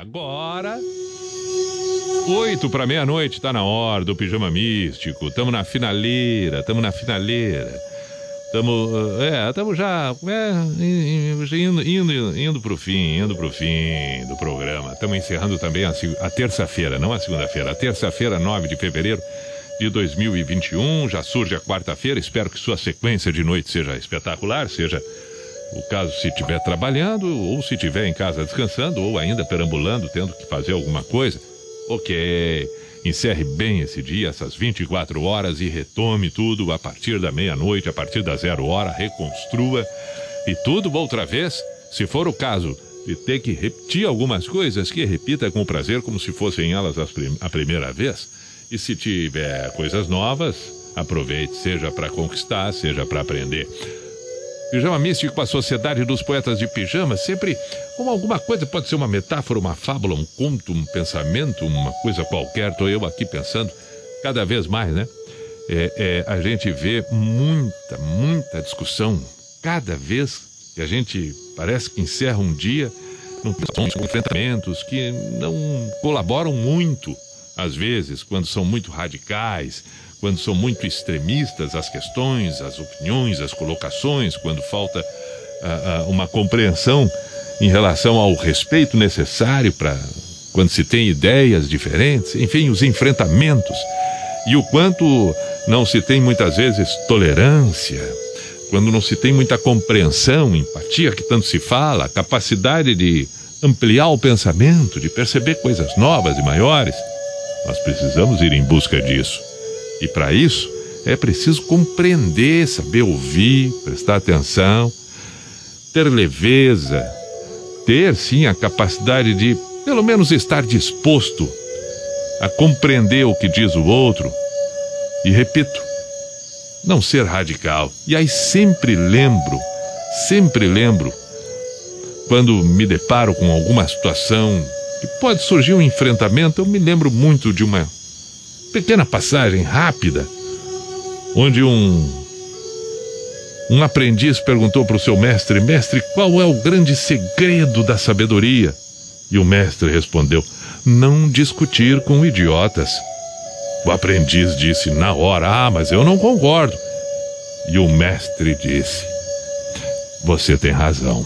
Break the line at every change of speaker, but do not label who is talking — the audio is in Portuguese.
Agora. Oito para meia-noite, tá na hora do pijama místico. Tamo na finaleira, tamo na finaleira. Tamo, é, tamo já é, indo, indo, indo pro fim, indo pro fim do programa. Estamos encerrando também a, a terça-feira, não a segunda-feira, a terça-feira, 9 de fevereiro de 2021. Já surge a quarta-feira. Espero que sua sequência de noite seja espetacular, seja o caso se estiver trabalhando, ou se estiver em casa descansando, ou ainda perambulando, tendo que fazer alguma coisa. Ok. Encerre bem esse dia, essas 24 horas, e retome tudo a partir da meia-noite, a partir da zero hora, reconstrua. E tudo outra vez, se for o caso de ter que repetir algumas coisas, que repita com prazer, como se fossem elas a primeira vez. E se tiver coisas novas, aproveite, seja para conquistar, seja para aprender. Pijama místico com a Sociedade dos Poetas de Pijama, sempre como alguma coisa, pode ser uma metáfora, uma fábula, um conto, um pensamento, uma coisa qualquer. Estou eu aqui pensando, cada vez mais, né? É, é, a gente vê muita, muita discussão, cada vez que a gente parece que encerra um dia, num enfrentamentos que não colaboram muito, às vezes, quando são muito radicais, quando são muito extremistas as questões, as opiniões, as colocações, quando falta uh, uh, uma compreensão em relação ao respeito necessário para quando se tem ideias diferentes, enfim, os enfrentamentos e o quanto não se tem muitas vezes tolerância, quando não se tem muita compreensão, empatia que tanto se fala, capacidade de ampliar o pensamento, de perceber coisas novas e maiores, nós precisamos ir em busca disso. E para isso é preciso compreender, saber ouvir, prestar atenção, ter leveza, ter sim a capacidade de, pelo menos, estar disposto a compreender o que diz o outro. E repito, não ser radical. E aí sempre lembro, sempre lembro, quando me deparo com alguma situação que pode surgir um enfrentamento, eu me lembro muito de uma pequena passagem rápida, onde um um aprendiz perguntou para o seu mestre: Mestre, qual é o grande segredo da sabedoria? E o mestre respondeu: Não discutir com idiotas. O aprendiz disse na hora: Ah, mas eu não concordo. E o mestre disse: Você tem razão.